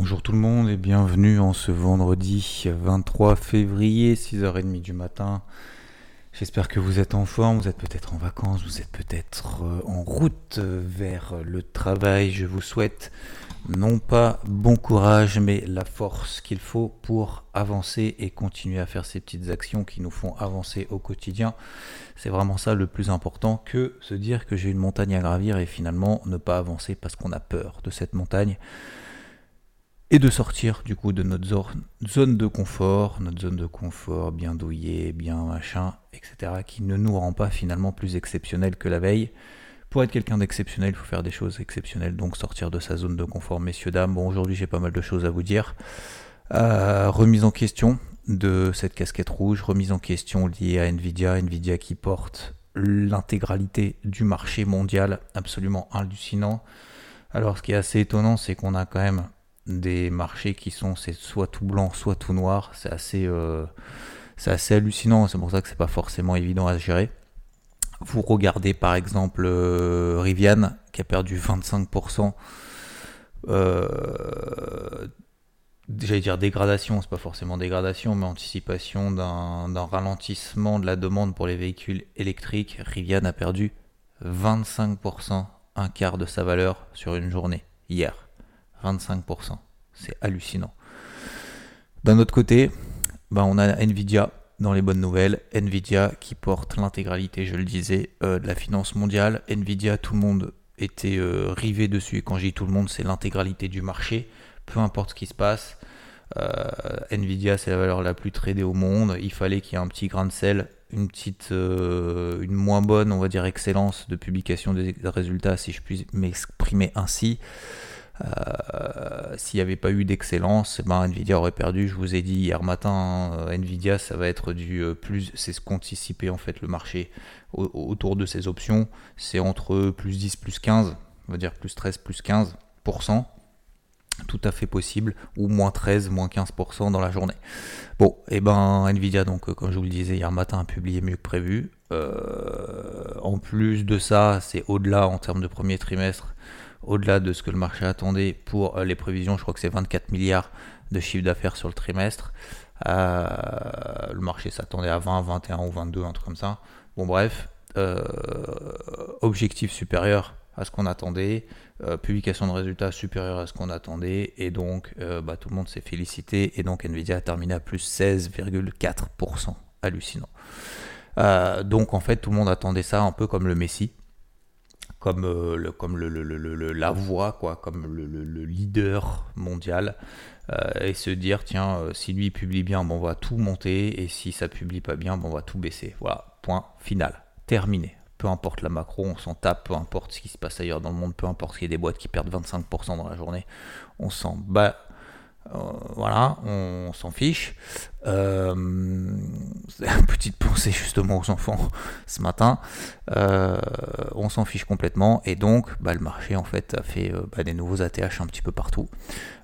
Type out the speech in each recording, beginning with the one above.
Bonjour tout le monde et bienvenue en ce vendredi 23 février, 6h30 du matin. J'espère que vous êtes en forme, vous êtes peut-être en vacances, vous êtes peut-être euh, en route euh, vers le travail. Je vous souhaite non pas bon courage, mais la force qu'il faut pour avancer et continuer à faire ces petites actions qui nous font avancer au quotidien. C'est vraiment ça le plus important que se dire que j'ai une montagne à gravir et finalement ne pas avancer parce qu'on a peur de cette montagne et de sortir du coup de notre zone de confort, notre zone de confort bien douillée, bien machin, etc., qui ne nous rend pas finalement plus exceptionnels que la veille. Pour être quelqu'un d'exceptionnel, il faut faire des choses exceptionnelles, donc sortir de sa zone de confort, messieurs, dames. Bon, aujourd'hui j'ai pas mal de choses à vous dire. Euh, remise en question de cette casquette rouge, remise en question liée à Nvidia, Nvidia qui porte l'intégralité du marché mondial, absolument hallucinant. Alors ce qui est assez étonnant, c'est qu'on a quand même des marchés qui sont soit tout blanc, soit tout noir. C'est assez, euh, c'est assez hallucinant. C'est pour ça que c'est pas forcément évident à gérer. Vous regardez par exemple euh, Rivian qui a perdu 25%. Euh, J'allais dire dégradation, c'est pas forcément dégradation, mais anticipation d'un ralentissement de la demande pour les véhicules électriques. Rivian a perdu 25%, un quart de sa valeur sur une journée hier. 25%. C'est hallucinant. D'un autre côté, bah, on a Nvidia dans les bonnes nouvelles. Nvidia qui porte l'intégralité, je le disais, euh, de la finance mondiale. Nvidia, tout le monde était euh, rivé dessus. Et quand je dis tout le monde, c'est l'intégralité du marché. Peu importe ce qui se passe. Euh, Nvidia, c'est la valeur la plus tradée au monde. Il fallait qu'il y ait un petit grain de sel, une petite, une moins bonne, on va dire, excellence de publication des résultats, si je puis m'exprimer ainsi. Euh, s'il n'y avait pas eu d'excellence, eh ben Nvidia aurait perdu. Je vous ai dit hier matin, euh, Nvidia, ça va être du euh, plus, c'est ce qu'anticipait en fait le marché autour de ces options. C'est entre plus 10, plus 15, on va dire plus 13, plus 15%. Tout à fait possible, ou moins 13, moins 15% dans la journée. Bon, et eh ben Nvidia, donc comme je vous le disais hier matin, a publié mieux que prévu. en plus de ça, c'est au-delà en termes de premier trimestre au-delà de ce que le marché attendait pour euh, les prévisions. Je crois que c'est 24 milliards de chiffre d'affaires sur le trimestre. Euh, le marché s'attendait à 20, 21 ou 22, un truc comme ça. Bon, bref, euh, objectif supérieur à ce qu'on attendait, publication de résultats supérieur à ce qu'on attendait, et donc bah, tout le monde s'est félicité, et donc Nvidia a terminé à plus 16,4%, hallucinant. donc en fait tout le monde attendait ça un peu comme le Messi, comme, euh, le, la voix, quoi, comme le, leader mondial, euh, et se dire tiens, euh, si lui publie bien, on va tout monter, et si ça publie pas bien, on va tout baisser. Voilà, point final, terminé. Peu importe la macro, on s'en tape, peu importe ce qui se passe ailleurs dans le monde, peu importe qu'il y ait des boîtes qui perdent 25% dans la journée, on s'en bat voilà, on s'en fiche. Euh, petite pensée justement aux enfants ce matin. Euh, on s'en fiche complètement et donc bah, le marché en fait a fait bah, des nouveaux ATH un petit peu partout.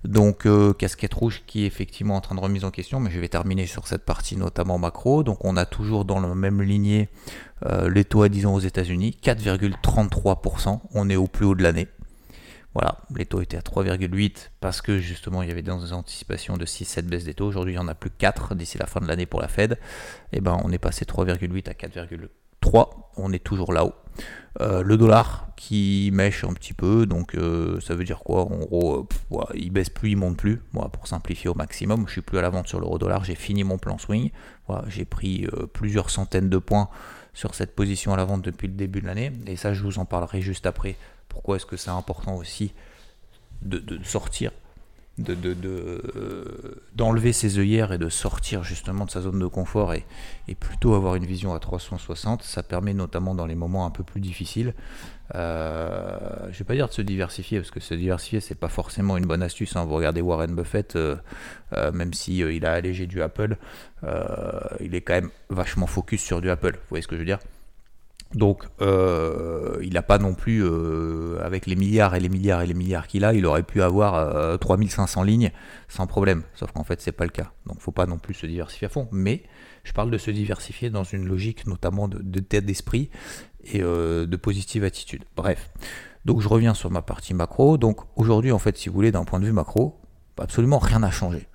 Donc casquette rouge qui est effectivement en train de remise en question, mais je vais terminer sur cette partie notamment macro. Donc on a toujours dans la même lignée les taux à 10 ans aux États-Unis, 4,33%. On est au plus haut de l'année. Voilà, les taux étaient à 3,8 parce que justement il y avait des anticipations de 6-7 baisses des taux. Aujourd'hui il y en a plus 4 d'ici la fin de l'année pour la Fed. Et eh ben on est passé 3,8 à 4,3. On est toujours là-haut. Euh, le dollar qui mèche un petit peu, donc euh, ça veut dire quoi? En gros, euh, il baisse plus, il monte plus. Moi, pour simplifier au maximum, je suis plus à la vente sur l'euro dollar. J'ai fini mon plan swing. j'ai pris plusieurs centaines de points sur cette position à la vente depuis le début de l'année. Et ça, je vous en parlerai juste après pourquoi est-ce que c'est important aussi de, sortir d'enlever ses œillères et de sortir justement de sa zone de confort et, plutôt avoir une vision à 360. Ça permet notamment dans les moments un peu plus difficiles. Euh, je vais pas dire de se diversifier parce que se diversifier c'est pas forcément une bonne astuce. Hein. Vous regardez Warren Buffett, euh, euh, même si a allégé du Apple, il est quand même vachement focus sur du Apple. Vous voyez ce que je veux dire? Donc, euh, il n'a pas non plus, euh, avec les milliards et les milliards et les milliards qu'il a, il aurait pu avoir 3500 euh, lignes sans problème. Sauf qu'en fait, c'est pas le cas. Donc, faut pas non plus se diversifier à fond. Mais je parle de se diversifier dans une logique notamment de, tête d'esprit et de positive attitude. Bref. Donc, je reviens sur ma partie macro. Donc, aujourd'hui, en fait, si vous voulez, d'un point de vue macro, absolument rien n'a changé.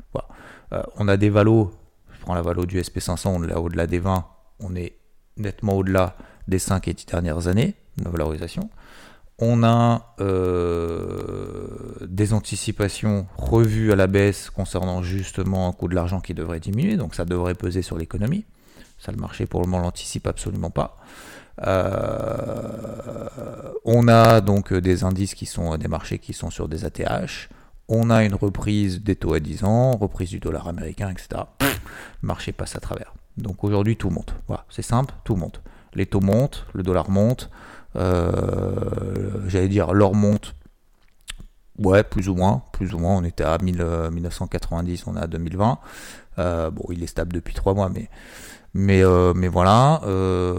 on a des valos. Je prends la valo du SP500, on est au-delà des 20. On est nettement au-delà des 5 et 10 dernières années de valorisation. On a euh, des anticipations revues à la baisse concernant justement un coût de l'argent qui devrait diminuer, donc ça devrait peser sur l'économie. Ça, le marché pour le moment l'anticipe absolument pas. Euh, on a donc des indices qui sont des marchés qui sont sur des ATH. On a une reprise des taux à 10 ans, reprise du dollar américain, etc. le marché passe à travers. Donc aujourd'hui tout monte. Voilà, c'est simple, tout monte les taux montent, le dollar monte, euh, j'allais dire l'or monte, ouais, plus ou moins, plus ou moins, on était à 1990, on est à 2020, euh, bon, il est stable depuis trois mois, mais, mais, euh, mais voilà,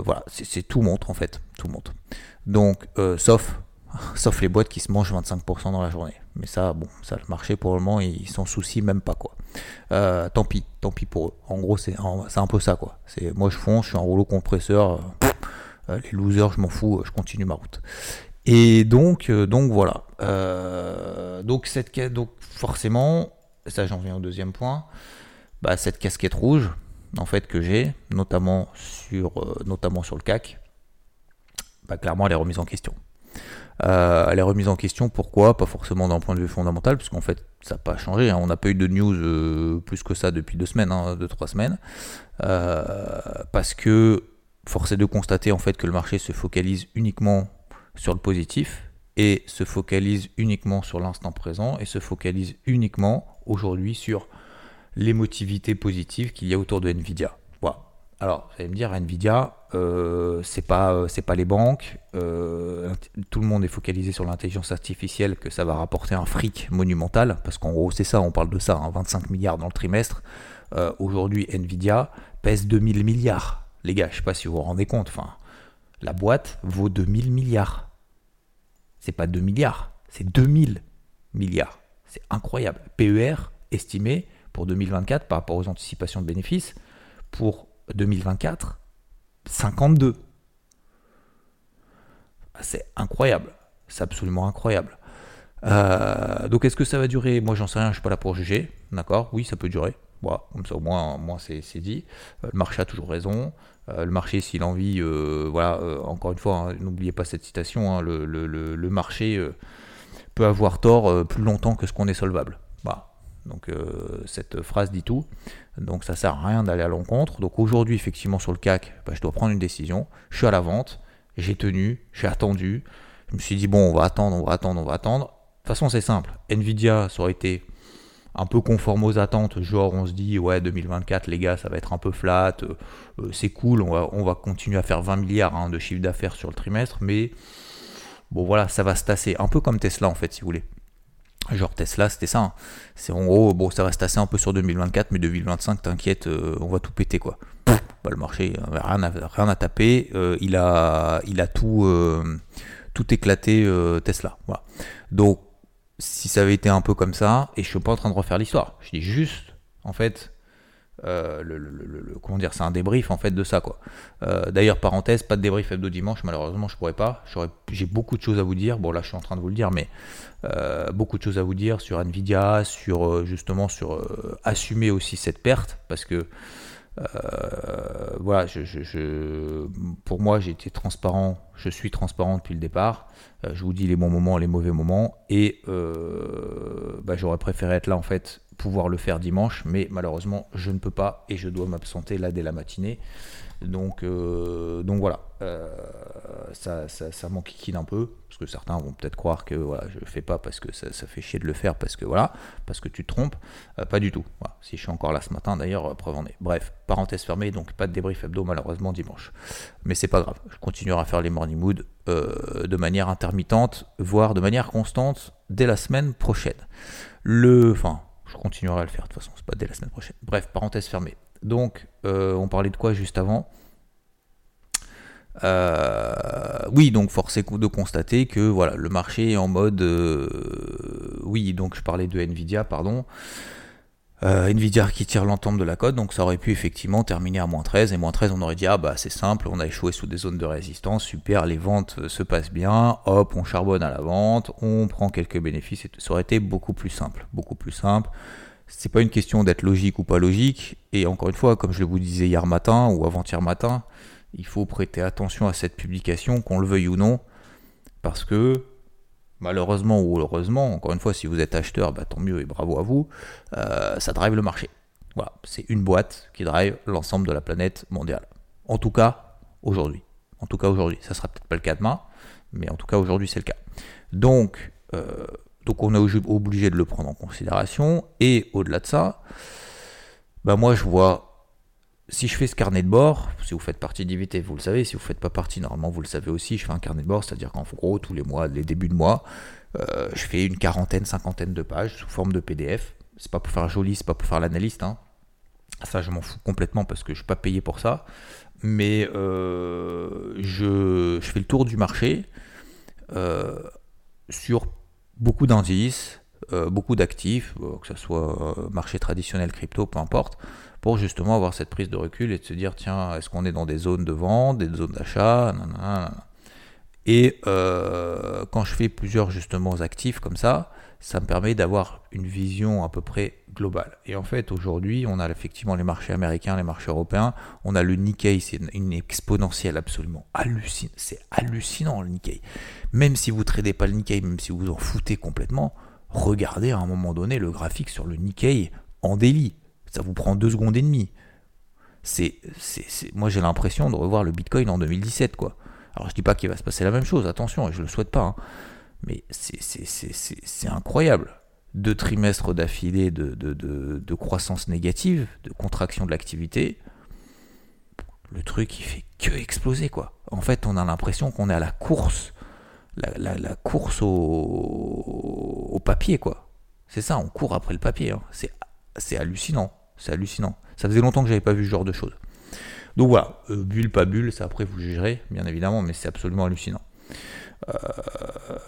voilà, c'est tout monte en fait, tout monte. Donc, sauf, sauf les boîtes qui se mangent 25% dans la journée. Mais ça, bon, ça, le marché pour le moment, ils s'en soucient même pas quoi. Euh, tant pis, tant pis pour eux. En gros, c'est un peu ça, quoi. C'est moi, je fonce, je suis un rouleau compresseur. Euh, les losers, je m'en fous, je continue ma route. Et donc, euh, donc voilà. donc cette donc forcément, ça j'en viens au deuxième point. Bah, cette casquette rouge, en fait, que j'ai, notamment sur, notamment sur le CAC, bah, clairement, elle est remise en question. Euh, elle est remise en question. Pourquoi? Pas forcément d'un point de vue fondamental, parce qu'en fait, ça n'a pas changé. Hein. On n'a pas eu de news euh, plus que ça depuis deux semaines, hein, deux, trois semaines. Euh, parce que force est de constater en fait que le marché se focalise uniquement sur le positif et se focalise uniquement sur l'instant présent et se focalise uniquement aujourd'hui sur l'émotivité positive qu'il y a autour de Nvidia. Alors, vous allez me dire, Nvidia, euh, c'est pas, euh, c'est pas les banques. Euh, tout le monde est focalisé sur l'intelligence artificielle, que ça va rapporter un fric monumental, parce qu'en gros, c'est ça, on parle de ça, 25 hein, milliards dans le trimestre. Aujourd'hui, Nvidia pèse 2000 milliards. Les gars, je sais pas si vous vous rendez compte. Enfin, la boîte vaut 2000 milliards. C'est pas 2 milliards, c'est 2000 milliards. C'est incroyable. PER estimé pour 2024 par rapport aux anticipations de bénéfices pour 2024, 52. C'est incroyable. C'est absolument incroyable. Euh, donc est-ce que ça va durer? Moi j'en sais rien, je suis pas là pour juger. D'accord? Oui, ça peut durer. Bon, comme ça au moins, moi c'est dit. Euh, le marché a toujours raison. Euh, le marché, s'il a envie, voilà, encore une fois, hein, n'oubliez pas cette citation, hein, le, le, marché peut avoir tort plus longtemps que ce qu'on est solvable. Voilà. Donc euh, cette phrase dit tout. Donc ça sert à rien d'aller à l'encontre. Donc aujourd'hui, effectivement, sur le CAC, bah, je dois prendre une décision. Je suis à la vente, j'ai tenu, j'ai attendu. Je me suis dit, bon, on va attendre, on va attendre, on va attendre. De toute façon, c'est simple. Nvidia, ça aurait été un peu conforme aux attentes. Genre, on se dit, ouais, 2024, les gars, ça va être un peu flat. Euh, c'est cool, on va, on va, continuer à faire 20 milliards hein, de chiffre d'affaires sur le trimestre. Mais bon, voilà, ça va se tasser. Un peu comme Tesla, en fait, si vous voulez. Genre Tesla, c'était ça. Hein. C'est en gros, bon, ça reste assez un peu sur 2024, mais 2025, t'inquiète, euh, on va tout péter quoi. Bah, le marché, euh, rien à, rien à taper. Euh, il a, il a tout, tout éclaté Tesla. Voilà. Donc, si ça avait été un peu comme ça, et je suis pas en train de refaire l'histoire, je dis juste, en fait, euh, le, comment dire, c'est un débrief en fait de ça quoi. Euh, d'ailleurs parenthèse, pas de débrief hebdo dimanche malheureusement je pourrais pas. J'ai beaucoup de choses à vous dire. Bon là je suis en train de vous le dire, mais euh, beaucoup de choses à vous dire sur Nvidia, sur justement sur assumer aussi cette perte parce que voilà, je, pour moi j'ai été transparent, je suis transparent depuis le départ. je vous dis les bons moments, les mauvais moments, et bah, j'aurais préféré être là en fait pouvoir le faire dimanche, mais malheureusement, je ne peux pas et je dois m'absenter là dès la matinée. Donc, euh, donc voilà, euh, ça, ça, ça m'enquiquine un peu, parce que certains vont peut-être croire que voilà, je le fais pas parce que ça, ça, fait chier de le faire, parce que voilà, parce que tu te trompes. Euh, pas du tout. Si je suis encore là ce matin, d'ailleurs, preuve en est. Bref, parenthèse fermée, donc pas de débrief hebdo malheureusement dimanche. Mais c'est pas grave, je continuerai à faire les morning mood de manière intermittente, voire de manière constante dès la semaine prochaine. Le, enfin, je continuerai à le faire de toute façon, c'est pas dès la semaine prochaine. Bref, parenthèse fermée. Donc, euh, on parlait de quoi juste avant? Euh, oui, donc force est de constater que voilà, le marché est en mode. Euh, oui, donc je parlais de Nvidia, pardon. Nvidia qui tire l'entente de la cote, donc ça aurait pu effectivement terminer à moins 13. Et moins 13, on aurait dit Ah bah c'est simple, on a échoué sous des zones de résistance, super, les ventes se passent bien, hop, on charbonne à la vente, on prend quelques bénéfices. Et ça aurait été beaucoup plus simple. Beaucoup plus simple c'est pas une question d'être logique ou pas logique. Et encore une fois, comme je vous disais hier matin ou avant-hier matin, il faut prêter attention à cette publication, qu'on le veuille ou non, parce que malheureusement ou heureusement, encore une fois, si vous êtes acheteur, bah, tant mieux et bravo à vous, euh, ça drive le marché. Voilà, c'est une boîte qui drive l'ensemble de la planète mondiale. En tout cas, aujourd'hui. En tout cas, aujourd'hui. Ça sera peut-être pas le cas demain, mais en tout cas, aujourd'hui, c'est le cas. Donc, euh, donc on est obligé de le prendre en considération. Et au-delà de ça, bah moi je vois, si je fais ce carnet de bord, si vous faites partie d'IVT, vous le savez, si vous ne faites pas partie, normalement vous le savez aussi, je fais un carnet de bord, c'est-à-dire qu'en gros, tous les mois, les débuts de mois, euh, je fais une quarantaine, cinquantaine de pages sous forme de PDF. C'est pas pour faire joli, c'est pas pour faire l'analyste. Hein. Ça, je m'en fous complètement parce que je ne suis pas payé pour ça. Mais euh, je, fais le tour du marché euh, sur beaucoup d'indices, beaucoup d'actifs, euh, que ce soit euh, marché traditionnel, crypto, peu importe, pour justement avoir cette prise de recul et de se dire tiens, est-ce qu'on est dans des zones de vente, des zones d'achat Et quand je fais plusieurs justement actifs comme ça, ça me permet d'avoir une vision à peu près globale. Et en fait, aujourd'hui, on a effectivement les marchés américains, les marchés européens, on a le Nikkei, c'est une exponentielle absolument hallucinante, c'est hallucinant le Nikkei même si vous ne tradez pas le Nikkei, même si vous en foutez complètement, regardez à un moment donné le graphique sur le Nikkei en délit. Ça vous prend deux secondes et demie. C'est, moi j'ai l'impression de revoir le Bitcoin en 2017 quoi. Alors je dis pas qu'il va se passer la même chose, attention, et je le souhaite pas. Hein. Mais c'est incroyable. Deux trimestres d'affilée de, de, croissance négative, de contraction de l'activité. Le truc il fait que exploser quoi. En fait on a l'impression qu'on est à la course la, course au, papier, quoi. C'est ça, on court après le papier. Hein. C'est hallucinant. C'est hallucinant. Ça faisait longtemps que j'avais pas vu ce genre de choses. Donc voilà, euh, bulle, pas bulle, ça après vous jugerez, bien évidemment, mais c'est absolument hallucinant. Euh,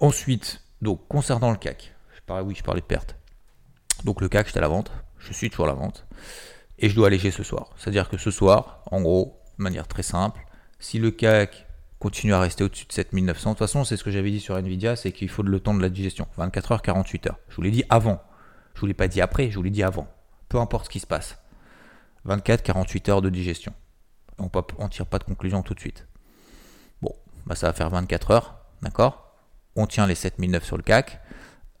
ensuite, donc concernant le CAC, je parlais, oui, je parlais de perte. Donc le CAC, j'étais à la vente, je suis toujours à la vente, et je dois alléger ce soir. C'est-à-dire que ce soir, en gros, de manière très simple, si le CAC continue à rester au-dessus de 7900. De toute façon, c'est ce que j'avais dit sur Nvidia, c'est qu'il faut le temps de la digestion. 24 heures, 48 heures. Je vous l'ai dit avant. Je vous l'ai pas dit après, je vous l'ai dit avant. Peu importe ce qui se passe. 24, 48 heures de digestion. On ne tire pas de conclusion tout de suite. Bon, bah ça va faire 24 heures, d'accord? On tient les 7009 sur le CAC.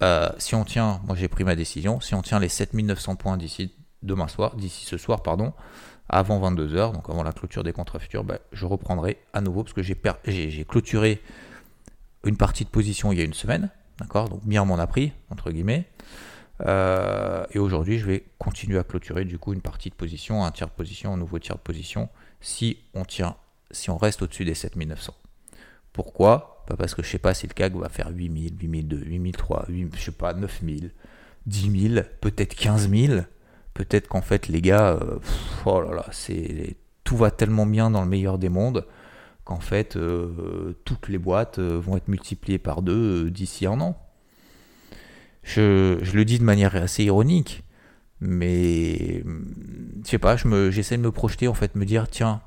Euh, si on tient, moi j'ai pris ma décision, si on tient les 7900 points d'ici demain soir, d'ici ce soir, pardon, avant 22h, donc avant la clôture des contrats futurs, bah, je reprendrai à nouveau parce que j'ai clôturé une partie de position il y a une semaine, d'accord Donc bien m'en a pris, entre guillemets. Euh, et aujourd'hui, je vais continuer à clôturer du coup une partie de position, un tiers de position, un nouveau tiers de position, si on tient, si on reste au-dessus des 7900. Pourquoi? Pas parce que je sais pas si le CAC va faire 8000, 8002, 8003, 8, je sais pas, 9000, 10 000, peut-être 15 000 peut-être qu'en fait les gars, euh, oh c'est tout va tellement bien dans le meilleur des mondes qu'en fait euh, toutes les boîtes euh, vont être multipliées par deux d'ici un an. Je, le dis de manière assez ironique, mais je sais pas, j'essaie de me projeter en fait, me dire tiens,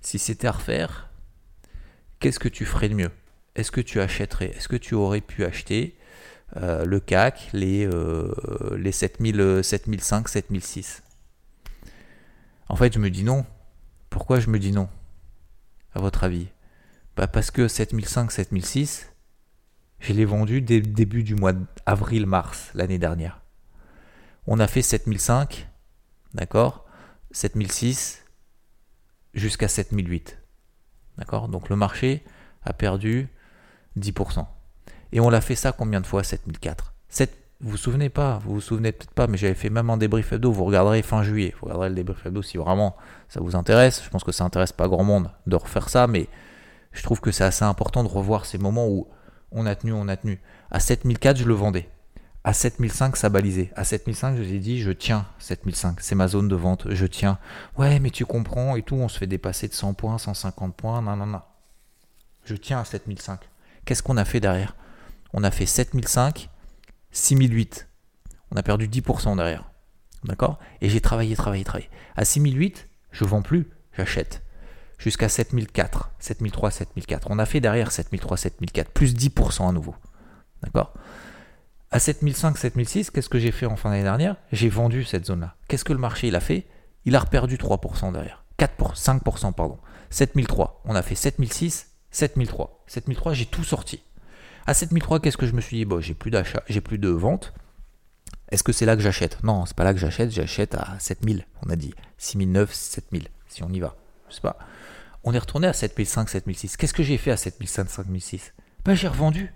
si c'était à refaire, qu'est-ce que tu ferais de mieux? Est-ce que tu achèterais? Est-ce que tu aurais pu acheter? Euh, le CAC, les, euh, les 7000, 7005, 7006. En fait, je me dis non. Pourquoi je me dis non À votre avis? Bah Parce que 7005, 7006, je l'ai vendu dès début du mois d'avril-mars l'année dernière. On a fait 7005, d'accord? 7006, jusqu'à 7008. D'accord? Donc le marché a perdu 10%. Et on l'a fait ça combien de fois 7004 7, Vous vous souvenez pas, vous vous souvenez peut-être pas, mais j'avais fait même un débrief hebdo, vous regarderez fin juillet, vous regarderez le débrief hebdo si vraiment ça vous intéresse. Je pense que ça intéresse pas grand monde de refaire ça, mais je trouve que c'est assez important de revoir ces moments où on a tenu, on a tenu. À 7004, je le vendais. À 7005, ça balisait. À 7005, je vous ai dit, je tiens 7005. C'est ma zone de vente. Je tiens. Ouais, mais tu comprends et tout. On se fait dépasser de 100 points, 150 points. Non, non, non. Je tiens à 7005. Qu'est-ce qu'on a fait derrière? On a fait 7005, 6008. On a perdu 10% derrière. D'accord Et j'ai travaillé, travaillé, travaillé. À 6008, je vends plus, j'achète. Jusqu'à 7004, 7003, 7004. On a fait derrière 7003, 7004, plus 10% à nouveau. D'accord À 7005, 7006, qu'est-ce que j'ai fait en fin d'année dernière J'ai vendu cette zone-là. Qu'est-ce que le marché il a fait Il a reperdu 3% derrière. 4 5%, pardon. 7003, on a fait 7006, 7003. 7003, j'ai tout sorti. À 7003, qu'est-ce que je me suis dit? Bon, j'ai plus de vente. Est-ce que c'est là que j'achète? Non, c'est pas là que j'achète, j'achète à 7000, on a dit. 6009, 7000, si on y va. On est retourné à 7005, 7006. Qu'est-ce que j'ai fait à 7005, 7006 Ben, j'ai revendu.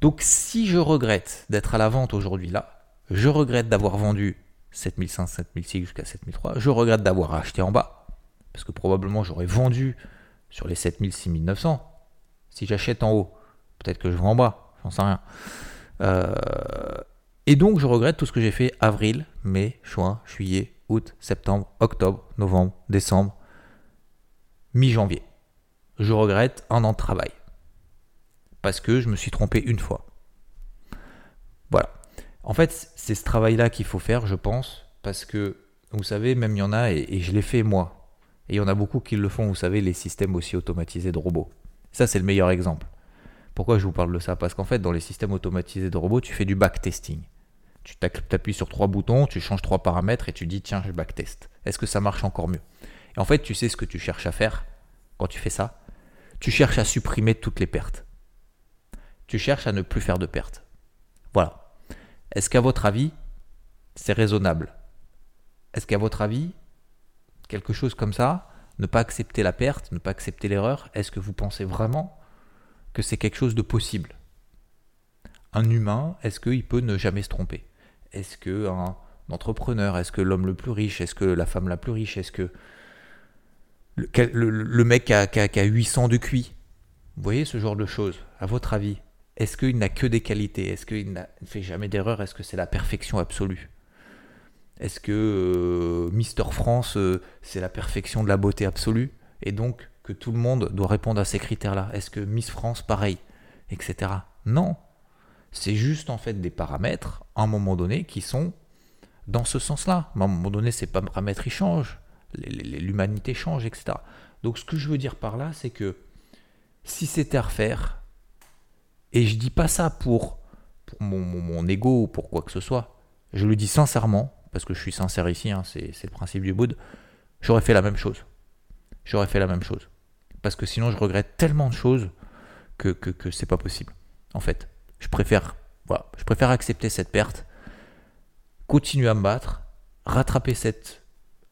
Donc, si je regrette d'être à la vente aujourd'hui là, je regrette d'avoir vendu 7005, 7006 jusqu'à 7003, je regrette d'avoir acheté en bas, parce que probablement j'aurais vendu sur les 7000, 6900. Si j'achète en haut, peut-être que je vends en j'en sais rien. Euh, et donc je regrette tout ce que j'ai fait avril, mai, juin, juillet, août, septembre, octobre, novembre, décembre, mi-janvier. Je regrette un an de travail. Parce que je me suis trompé une fois. Voilà. En fait, c'est ce travail-là qu'il faut faire, je pense, parce que, vous savez, même il y en a, et, et je l'ai fait moi, et il y en a beaucoup qui le font, vous savez, les systèmes aussi automatisés de robots. Ça, c'est le meilleur exemple. Pourquoi je vous parle de ça? Parce qu'en fait, dans les systèmes automatisés de robots, tu fais du backtesting. Tu appuies sur trois boutons, tu changes trois paramètres et tu dis tiens, je backtest. Est-ce que ça marche encore mieux? Et en fait, tu sais ce que tu cherches à faire quand tu fais ça? Tu cherches à supprimer toutes les pertes. Tu cherches à ne plus faire de pertes. Voilà. Est-ce qu'à votre avis, c'est raisonnable? Est-ce qu'à votre avis, quelque chose comme ça, ne pas accepter la perte, ne pas accepter l'erreur, est-ce que vous pensez vraiment que c'est quelque chose de possible. Un humain, est-ce qu'il peut ne jamais se tromper? Est-ce que un entrepreneur, est-ce que l'homme le plus riche, est-ce que la femme la plus riche, est-ce que le, mec qui a, qui, 800 de QI Vous voyez ce genre de choses, à votre avis? Est-ce qu'il n'a que des qualités? Est-ce qu'il ne fait jamais d'erreur? Est-ce que c'est la perfection absolue? Est-ce que euh, Mister France, euh, c'est la perfection de la beauté absolue? Et donc que tout le monde doit répondre à ces critères-là Est-ce que Miss France, pareil Etc. Non. C'est juste en fait des paramètres, à un moment donné, qui sont dans ce sens-là. À un moment donné, ces paramètres, ils changent. L'humanité change, etc. Donc ce que je veux dire par là, c'est que si c'était à refaire, et je dis pas ça pour, mon ego ou pour quoi que ce soit, je le dis sincèrement, parce que je suis sincère ici, hein, c'est le principe du Bouddha, j'aurais fait la même chose. J'aurais fait la même chose. Parce que sinon, je regrette tellement de choses que, que, que c'est pas possible. En fait, je préfère, voilà, je préfère accepter cette perte, continuer à me battre, rattraper cette.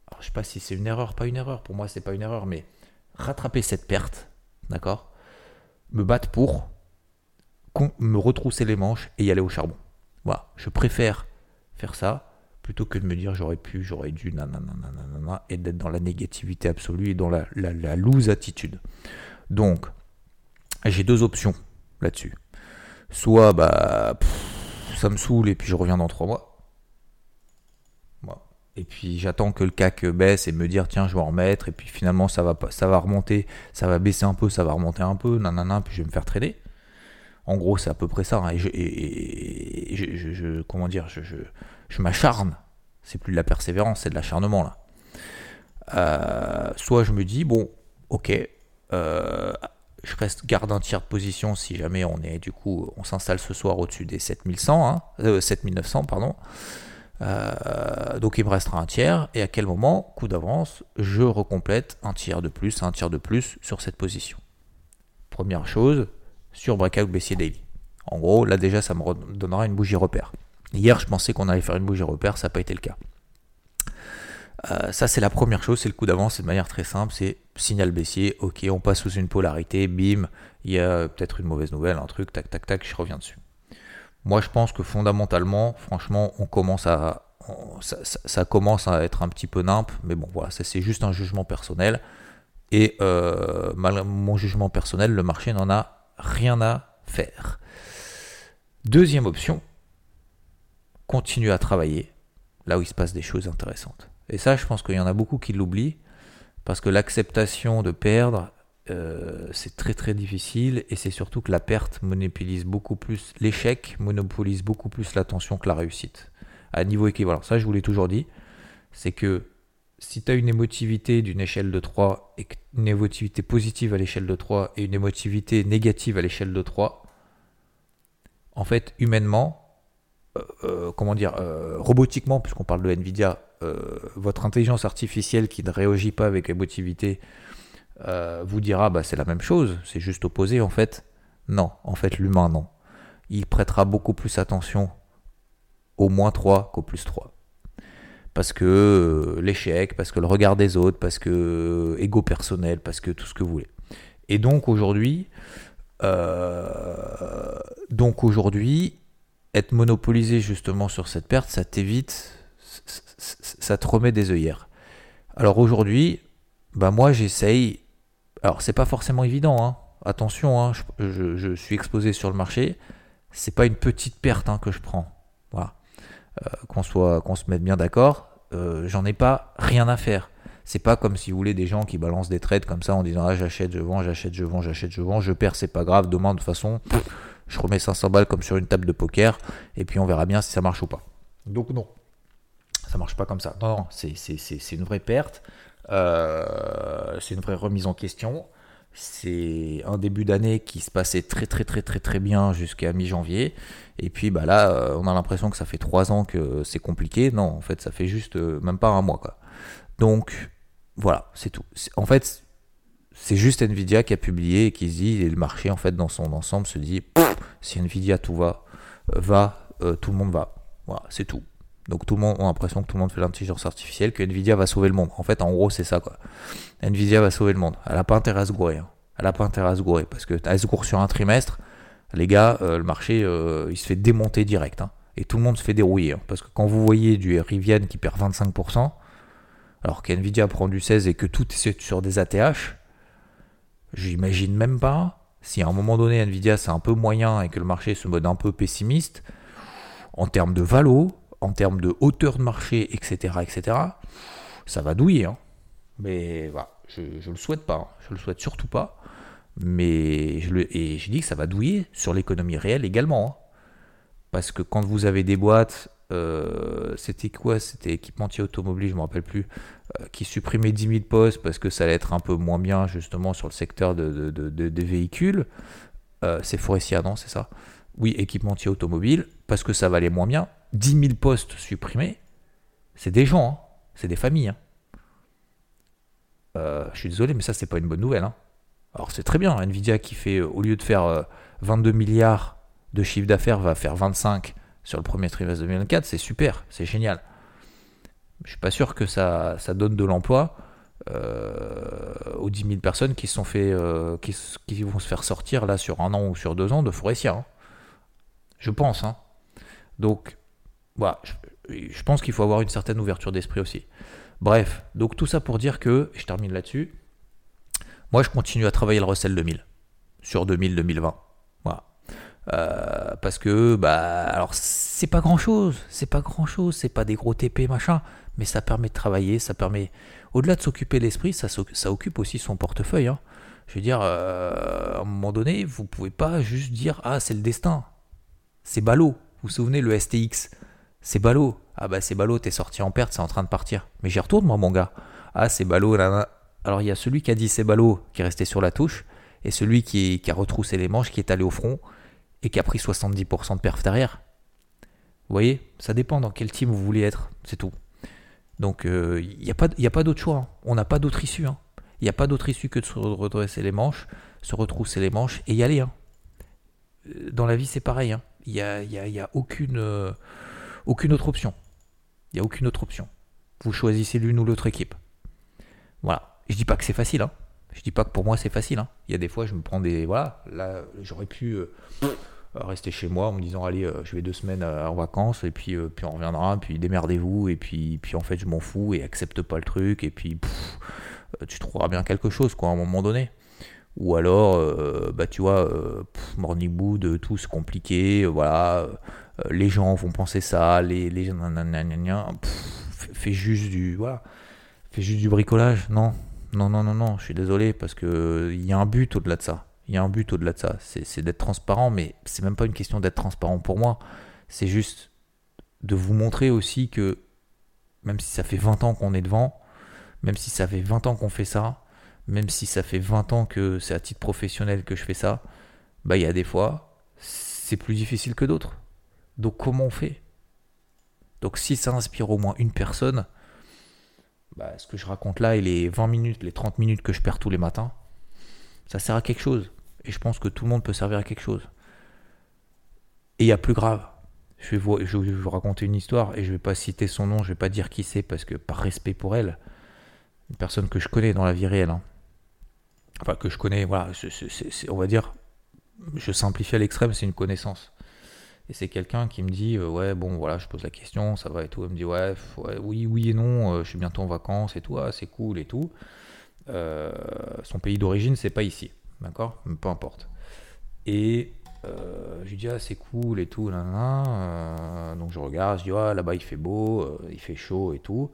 Alors, je sais pas si c'est une erreur, pas une erreur. Pour moi, c'est pas une erreur, mais rattraper cette perte, d'accord Me battre pour me retrousser les manches et y aller au charbon. Voilà, je préfère faire ça plutôt que de me dire j'aurais pu, j'aurais dû, nanana, et d'être dans la négativité absolue et dans la, la, loose attitude. Donc, j'ai deux options là-dessus. Soit, bah, ça me saoule et puis je reviens dans trois mois. Et puis j'attends que le CAC baisse et me dire tiens je vais en remettre et puis finalement ça va ça va remonter, ça va baisser un peu, ça va remonter un peu, nanana, puis je vais me faire trader. En gros c'est à peu près ça. Hein. Et, je, comment dire, je, je m'acharne. C'est plus de la persévérance, c'est de l'acharnement là. Euh, soit je me dis, bon, ok, euh, je reste garde un tiers de position si jamais on est du coup on s'installe ce soir au-dessus des 7100 hein, 7900 euh, pardon donc il me restera un tiers et à quel moment coup d'avance je recomplète un tiers de plus un tiers de plus sur cette position première chose sur breakout baissier daily en gros là déjà ça me donnera une bougie repère Hier, je pensais qu'on allait faire une bougie repère, ça n'a pas été le cas. Euh, ça, c'est la première chose, c'est le coup d'avance, c'est de manière très simple, c'est signal baissier, ok, on passe sous une polarité, bim, il y a peut-être une mauvaise nouvelle, un truc, tac, tac, tac, je reviens dessus. Moi, je pense que fondamentalement, franchement, on commence à, ça, commence à être un petit peu nimp, mais bon, voilà, ça c'est juste un jugement personnel. Et euh, malgré mon jugement personnel, le marché n'en a rien à faire. Deuxième option, continue à travailler là où il se passe des choses intéressantes. Et ça, je pense qu'il y en a beaucoup qui l'oublient, parce que l'acceptation de perdre, euh, c'est très très difficile, et c'est surtout que la perte monopolise beaucoup plus, l'échec monopolise beaucoup plus l'attention que la réussite, à niveau équivalent. Ça, je vous l'ai toujours dit, c'est que si tu as une émotivité d'une échelle de 3, et une émotivité positive à l'échelle de 3, et une émotivité négative à l'échelle de 3, en fait, humainement, comment dire, robotiquement, puisqu'on parle de Nvidia, euh, votre intelligence artificielle qui ne réagit pas avec émotivité euh, vous dira bah, c'est la même chose, c'est juste opposé en fait. Non, en fait l'humain non. Il prêtera beaucoup plus attention au moins 3 qu'au plus 3. Parce que euh, l'échec, parce que le regard des autres, parce que ego personnel, parce que tout ce que vous voulez. Et donc aujourd'hui, donc aujourd'hui, être monopolisé justement sur cette perte, ça t'évite ça te remet des œillères. Alors aujourd'hui, bah moi j'essaye. Alors c'est pas forcément évident, hein. attention, hein, je, suis exposé sur le marché. C'est pas une petite perte hein, que je prends. Voilà. Euh, qu'on soit, qu'on se mette bien d'accord. Euh, j'en ai pas rien à faire. C'est pas comme si vous voulez des gens qui balancent des trades comme ça en disant ah j'achète, je vends, j'achète, je vends, j'achète, je vends, je perds, c'est pas grave. Demain de toute façon, je remets 500 balles comme sur une table de poker et puis on verra bien si ça marche ou pas. Donc non, ça marche pas comme ça. Non, non c'est une vraie perte. Euh, c'est une vraie remise en question. C'est un début d'année qui se passait très très très très très bien jusqu'à mi-janvier. Et puis bah là, euh, on a l'impression que ça fait trois ans que c'est compliqué. Non, en fait, ça fait juste euh, même pas un mois. Quoi. Donc voilà, c'est tout. En fait, c'est juste Nvidia qui a publié et qui se dit, et le marché en fait dans son ensemble se dit, si Nvidia tout va, va, tout le monde va. Voilà, c'est tout. Donc tout le monde a l'impression que tout le monde fait l'intelligence artificielle, que Nvidia va sauver le monde. En fait, en gros, c'est ça quoi. Nvidia va sauver le monde. Elle n'a pas intérêt à se gourer. Hein. Elle n'a pas intérêt à se gourer parce que elle se gourre sur un trimestre, les gars, euh, le marché, euh, il se fait démonter direct. Hein. Et tout le monde se fait dérouiller. Hein. parce que quand vous voyez du Rivian qui perd 25%, alors qu'Nvidia prend du 16 et que tout est sur des ATH, j'imagine même pas si à un moment donné Nvidia c'est un peu moyen et que le marché se mode un peu pessimiste, en termes de valo, en termes de hauteur de marché, etc., etc., ça va douiller. Hein. Mais voilà, je ne le souhaite pas. Hein. Je le souhaite surtout pas. Mais je le, et je dis que ça va douiller sur l'économie réelle également. Hein. Parce que quand vous avez des boîtes, euh, c'était quoi? C'était équipementier automobile, je ne me rappelle plus, euh, qui supprimait 10 000 postes parce que ça allait être un peu moins bien justement sur le secteur de, des véhicules. Euh, c'est Forestia, non C'est ça? Oui, équipementier automobile, parce que ça valait moins bien. 10 000 postes supprimés, c'est des gens, hein. c'est des familles. Hein. Je suis désolé, mais ça, c'est pas une bonne nouvelle. Hein. Alors, c'est très bien. Nvidia qui fait, au lieu de faire 22 euh, milliards de chiffre d'affaires, va faire 25 sur le premier trimestre 2024. C'est super, c'est génial. Je suis pas sûr que ça, donne de l'emploi aux 10 000 personnes fait, qui, vont se faire sortir là sur un an ou sur deux ans de Forestia. Je pense. Donc, voilà, je, pense qu'il faut avoir une certaine ouverture d'esprit aussi. Bref, donc tout ça pour dire que, je termine là-dessus, moi je continue à travailler le recel 2000 sur 2000-2020. Euh, parce que, bah, alors c'est pas grand chose, c'est pas grand chose, c'est pas des gros TP machin, mais ça permet de travailler, ça permet, au-delà de s'occuper l'esprit, ça, ça, occupe aussi son portefeuille. Hein. Je veux dire, euh, à un moment donné, vous pouvez pas juste dire, ah, c'est le destin. C'est ballot. Vous vous souvenez, le STX c'est ballot. Ah bah c'est ballot, t'es sorti en perte, c'est en train de partir. Mais j'y retourne moi mon gars. Ah c'est ballot, là, Alors il y a celui qui a dit c'est ballot, qui est resté sur la touche, et celui qui, a retroussé les manches, qui est allé au front, et qui a pris 70% de perf derrière. Vous voyez, ça dépend dans quel team vous voulez être, c'est tout. Donc il euh, n'y a pas, pas d'autre choix, hein. on n'a pas d'autre issue. Hein. Il n'y a pas d'autre issue que de se redresser les manches, se retrousser les manches et y aller. Hein. Euh, dans la vie c'est pareil, il n'y a, y a, y a aucune... Euh, aucune autre option. Il n'y a aucune autre option. Vous choisissez l'une ou l'autre équipe. Voilà. Je dis pas que c'est facile. Hein. Je dis pas que pour moi c'est facile. Hein. Il y a des fois, je me prends des. Voilà, là, j'aurais pu rester chez moi en me disant allez, euh, je vais deux semaines euh, en vacances et puis, puis on reviendra, puis démerdez-vous et puis, puis en fait, je m'en fous et accepte pas le truc et puis tu trouveras bien quelque chose quoi à un moment donné. Ou alors, bah tu vois, morning mood, tout c'est compliqué, voilà, les gens vont penser ça, les, les fais juste du, voilà, fais juste du bricolage, non, non, non, non, non, je suis désolé parce que il y a un but au-delà de ça. Il y a un but au-delà de ça. C'est d'être transparent, mais c'est même pas une question d'être transparent pour moi. C'est juste de vous montrer aussi que même si ça fait 20 ans qu'on est devant, même si ça fait 20 ans qu'on fait ça, même si ça fait 20 ans que c'est à titre professionnel que je fais ça, bah il y a des fois, c'est plus difficile que d'autres. Donc comment on fait? Donc si ça inspire au moins une personne, bah, ce que je raconte là et les 20 minutes, les 30 minutes que je perds tous les matins, ça sert à quelque chose. Et je pense que tout le monde peut servir à quelque chose. Et il y a plus grave. Je vais, vous, raconter une histoire et je vais pas citer son nom, je vais pas dire qui c'est parce que par respect pour elle, une personne que je connais dans la vie réelle, hein. enfin que je connais, voilà, on va dire, je simplifie à l'extrême, c'est une connaissance. Et c'est quelqu'un qui me dit euh, ouais bon voilà je pose la question ça va et tout. Elle me dit ouais, oui oui et non euh, je suis bientôt en vacances et tout ah, c'est cool et tout. Euh, son pays d'origine c'est pas ici d'accord? Peu importe. Et je lui dis ah c'est cool et tout là, donc je regarde je dis ah là-bas il fait beau il fait chaud et tout.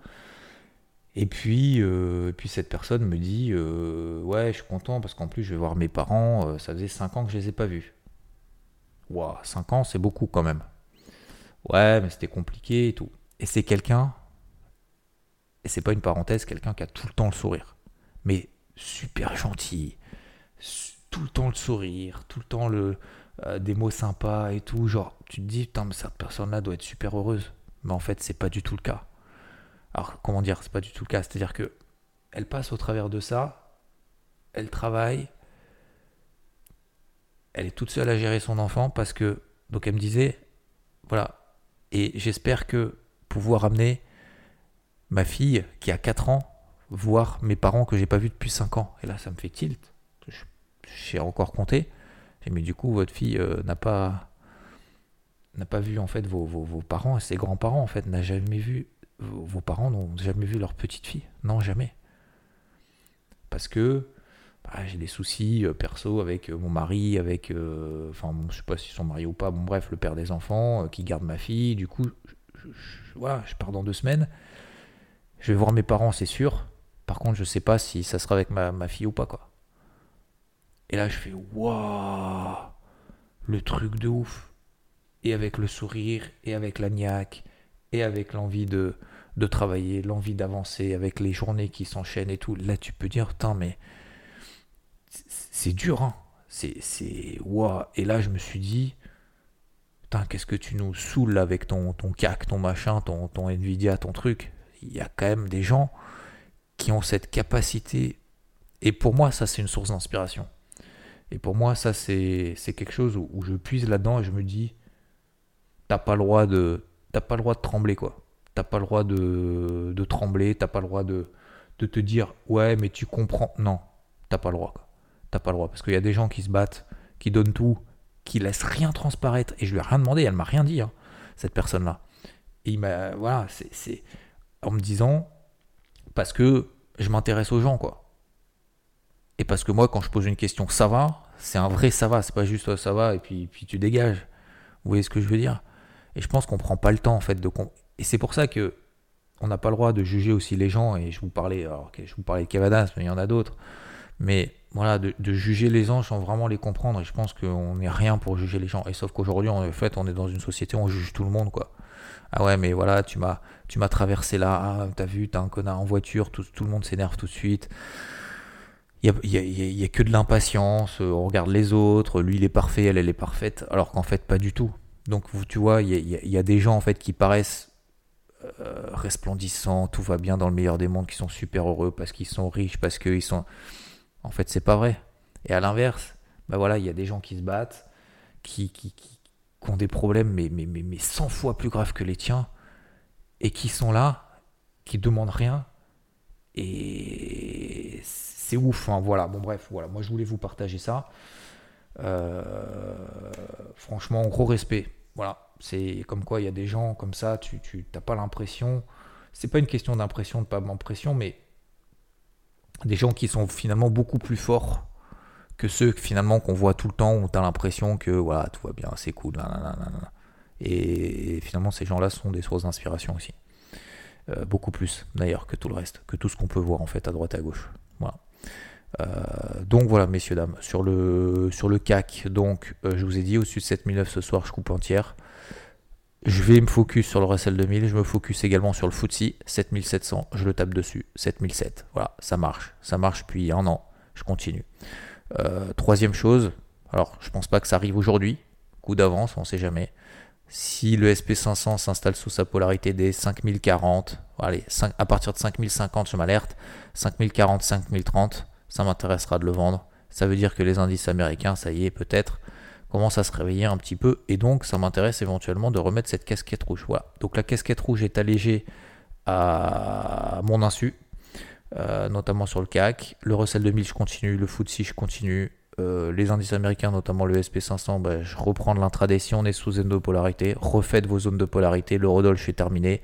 Et puis, puis cette personne me dit Ouais, je suis content parce qu'en plus, je vais voir mes parents. ça faisait 5 ans que je les ai pas vus. Wow, 5 ans, c'est beaucoup quand même. Ouais, mais c'était compliqué et tout. Et c'est quelqu'un, et c'est pas une parenthèse, quelqu'un qui a tout le temps le sourire. Mais super gentil, tout le temps le sourire, tout le temps le, euh, des mots sympas et tout. Genre, tu te dis, putain, mais cette personne-là doit être super heureuse. Mais en fait, c'est pas du tout le cas. Alors, comment dire, c'est pas du tout le cas. C'est-à-dire que elle passe au travers de ça, elle travaille, elle est toute seule à gérer son enfant parce que, donc elle me disait, voilà, et j'espère que pouvoir amener ma fille qui a 4 ans voir mes parents que j'ai pas vus depuis 5 ans. Et là, ça me fait tilt. J'ai encore compté. Mais du coup, votre fille euh, n'a pas n'a pas vu en fait vos, vos, parents et ses grands-parents en fait n'a jamais vu vos parents n'ont jamais vu leur petite fille. Non, jamais. Parce que ah, j'ai des soucis euh, perso avec euh, mon mari, avec, euh, enfin, je sais pas s'ils sont mariés ou pas, bon bref, le père des enfants qui garde ma fille. Du coup, voilà, je pars dans deux semaines. Je vais voir mes parents, c'est sûr. Par contre, je sais pas si ça sera avec ma, fille ou pas, quoi. Et là, je fais waouh, le truc de ouf. Et avec le sourire, et avec la niaque, et avec l'envie de, de travailler, l'envie d'avancer, avec les journées qui s'enchaînent et tout. Là, tu peux dire, putain, mais c'est dur, hein. C'est, c'est, Et là, je me suis dit, qu'est-ce que tu nous saoules avec ton, ton CAC, ton machin, ton, ton Nvidia, ton truc. Il y a quand même des gens qui ont cette capacité. Et pour moi, ça, c'est une source d'inspiration. Et pour moi, ça, c'est, quelque chose où, je puise là-dedans et je me dis, t'as pas le droit de, t'as pas le droit de trembler, quoi. T'as pas le droit de, de trembler, t'as pas le droit de, de te dire, ouais, mais tu comprends. Non, t'as pas le droit, quoi t'as pas le droit. Parce qu'il y a des gens qui se battent, qui donnent tout, qui laissent rien transparaître. Et je lui ai rien demandé, elle m'a rien dit, hein, cette personne-là. Et il m'a. Voilà, c'est. En me disant. Parce que je m'intéresse aux gens, quoi. Et parce que moi, quand je pose une question, ça va, c'est un vrai ça va, c'est pas juste ça va et puis, tu dégages. Vous voyez ce que je veux dire? Et je pense qu'on prend pas le temps, en fait, de. Et c'est pour ça que on n'a pas le droit de juger aussi les gens. Et je vous parlais, je vous parlais de Cavadas, mais il y en a d'autres. Mais voilà, de, juger les gens sans vraiment les comprendre. Et je pense qu'on n'est rien pour juger les gens. Et sauf qu'aujourd'hui, en fait, on est dans une société où on juge tout le monde, quoi. Ah ouais, mais voilà, tu m'as, tu m'as traversé là, t'as vu, t'as un connard en voiture, tout, tout le monde s'énerve tout de suite. Il n'y a, y a, que de l'impatience, on regarde les autres, lui il est parfait, elle elle est parfaite, alors qu'en fait pas du tout. Donc tu vois, il y a, des gens en fait qui paraissent euh, resplendissants, tout va bien dans le meilleur des mondes, qui sont super heureux parce qu'ils sont riches, parce qu'ils sont... En fait, c'est pas vrai. Et à l'inverse, bah voilà, il y a des gens qui se battent, qui, qui, qui, ont des problèmes, mais, mais, mais, mais 100 fois plus graves que les tiens, et qui sont là, qui demandent rien. Et c'est ouf. Hein, voilà, bon, bref, voilà. Moi, je voulais vous partager ça. Euh, franchement, gros respect. Voilà, c'est comme quoi il y a des gens comme ça, tu n'as pas l'impression. C'est pas une question d'impression, de pas d'impression, mais des gens qui sont finalement beaucoup plus forts que ceux finalement qu'on voit tout le temps où tu as l'impression que voilà, tout va bien, c'est cool. Et, finalement, ces gens-là sont des sources d'inspiration aussi. Euh, beaucoup plus d'ailleurs que tout le reste, que tout ce qu'on peut voir en fait à droite et à gauche. Euh, donc voilà, messieurs, dames, sur le, sur le CAC, donc euh, je vous ai dit au-dessus de 7009 ce soir, je coupe entière. Je vais me focus sur le Russell 2000, je me focus également sur le FTSE 7700, je le tape dessus, 7007. Voilà, ça marche, ça marche depuis un an, je continue. Troisième chose, alors je pense pas que ça arrive aujourd'hui, coup d'avance, on sait jamais. Si le SP500 s'installe sous sa polarité des 5040, allez, à partir de 5050, je m'alerte, 5040, 5030, ça m'intéressera de le vendre. Ça veut dire que les indices américains, ça y est, peut-être, commencent à se réveiller un petit peu. Et donc, ça m'intéresse éventuellement de remettre cette casquette rouge. Voilà. Donc, la casquette rouge est allégée à mon insu, euh, notamment sur le CAC. Le Russell 2000, je continue. Le FTSE, je continue. Euh, les indices américains, notamment le SP500, bah, je reprends de l'intraday si on est sous zone de polarité. Refaites vos zones de polarité. Le Rodolphe est terminé.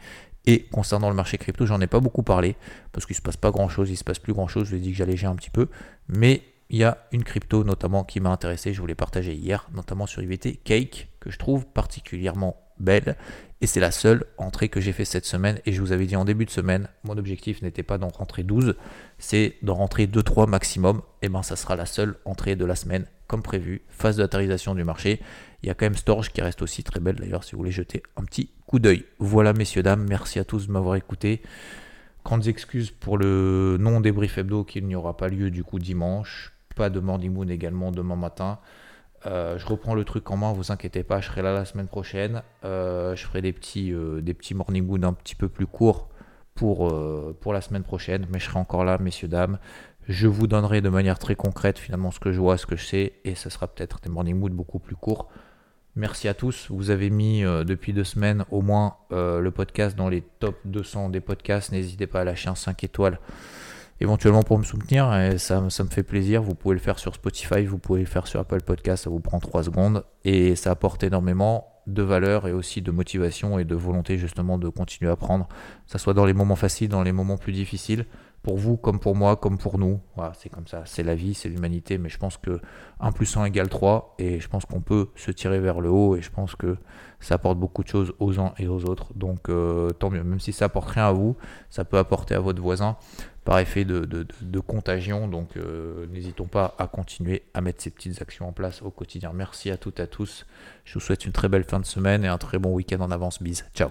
Et concernant le marché crypto, j'en ai pas beaucoup parlé parce qu'il se passe pas grand chose, il se passe plus grand chose. Je vous ai dit que j'allégeais un petit peu, mais il y a une crypto notamment qui m'a intéressé. Je vous l'ai partagé hier, notamment sur IVT Cake, que je trouve particulièrement belle. Et c'est la seule entrée que j'ai fait cette semaine. Et je vous avais dit en début de semaine, mon objectif n'était pas d'en rentrer 12, c'est d'en rentrer 2-3 maximum. Et ben ça sera la seule entrée de la semaine, comme prévu. Phase de du marché. Il y a quand même Storage qui reste aussi très belle d'ailleurs, si vous voulez jeter un petit coup d'œil. Voilà, messieurs, dames, merci à tous de m'avoir écouté. Grandes excuses pour le non-débrief hebdo qui n'y aura pas lieu du coup dimanche. Pas de Morning Moon également demain matin. Euh, je reprends le truc en main, vous inquiétez pas, je serai là la semaine prochaine. Euh, je ferai des petits, euh, des morning moon un petit peu plus courts pour, pour la semaine prochaine, mais je serai encore là, messieurs, dames. Je vous donnerai de manière très concrète finalement ce que je vois, ce que je sais, et ce sera peut-être des morning mood beaucoup plus courts. Merci à tous. Vous avez mis depuis deux semaines au moins le podcast dans les top 200 des podcasts. N'hésitez pas à lâcher un 5 étoiles éventuellement pour me soutenir et ça, me fait plaisir. Vous pouvez le faire sur Spotify, vous pouvez le faire sur Apple Podcast, ça vous prend 3 secondes et ça apporte énormément de valeur et aussi de motivation et de volonté justement de continuer à apprendre, que ce soit dans les moments faciles, dans les moments plus difficiles, pour vous comme pour moi, comme pour nous. Voilà, c'est comme ça, c'est la vie, c'est l'humanité, mais je pense que 1 plus 1 égale 3 et je pense qu'on peut se tirer vers le haut et je pense que ça apporte beaucoup de choses aux uns et aux autres. Donc euh, tant mieux, même si ça apporte rien à vous, ça peut apporter à votre voisin par effet de, contagion. Donc euh, n'hésitons pas à continuer à mettre ces petites actions en place au quotidien. Merci à toutes et à tous. Je vous souhaite une très belle fin de semaine et un très bon week-end en avance. Bise. Ciao.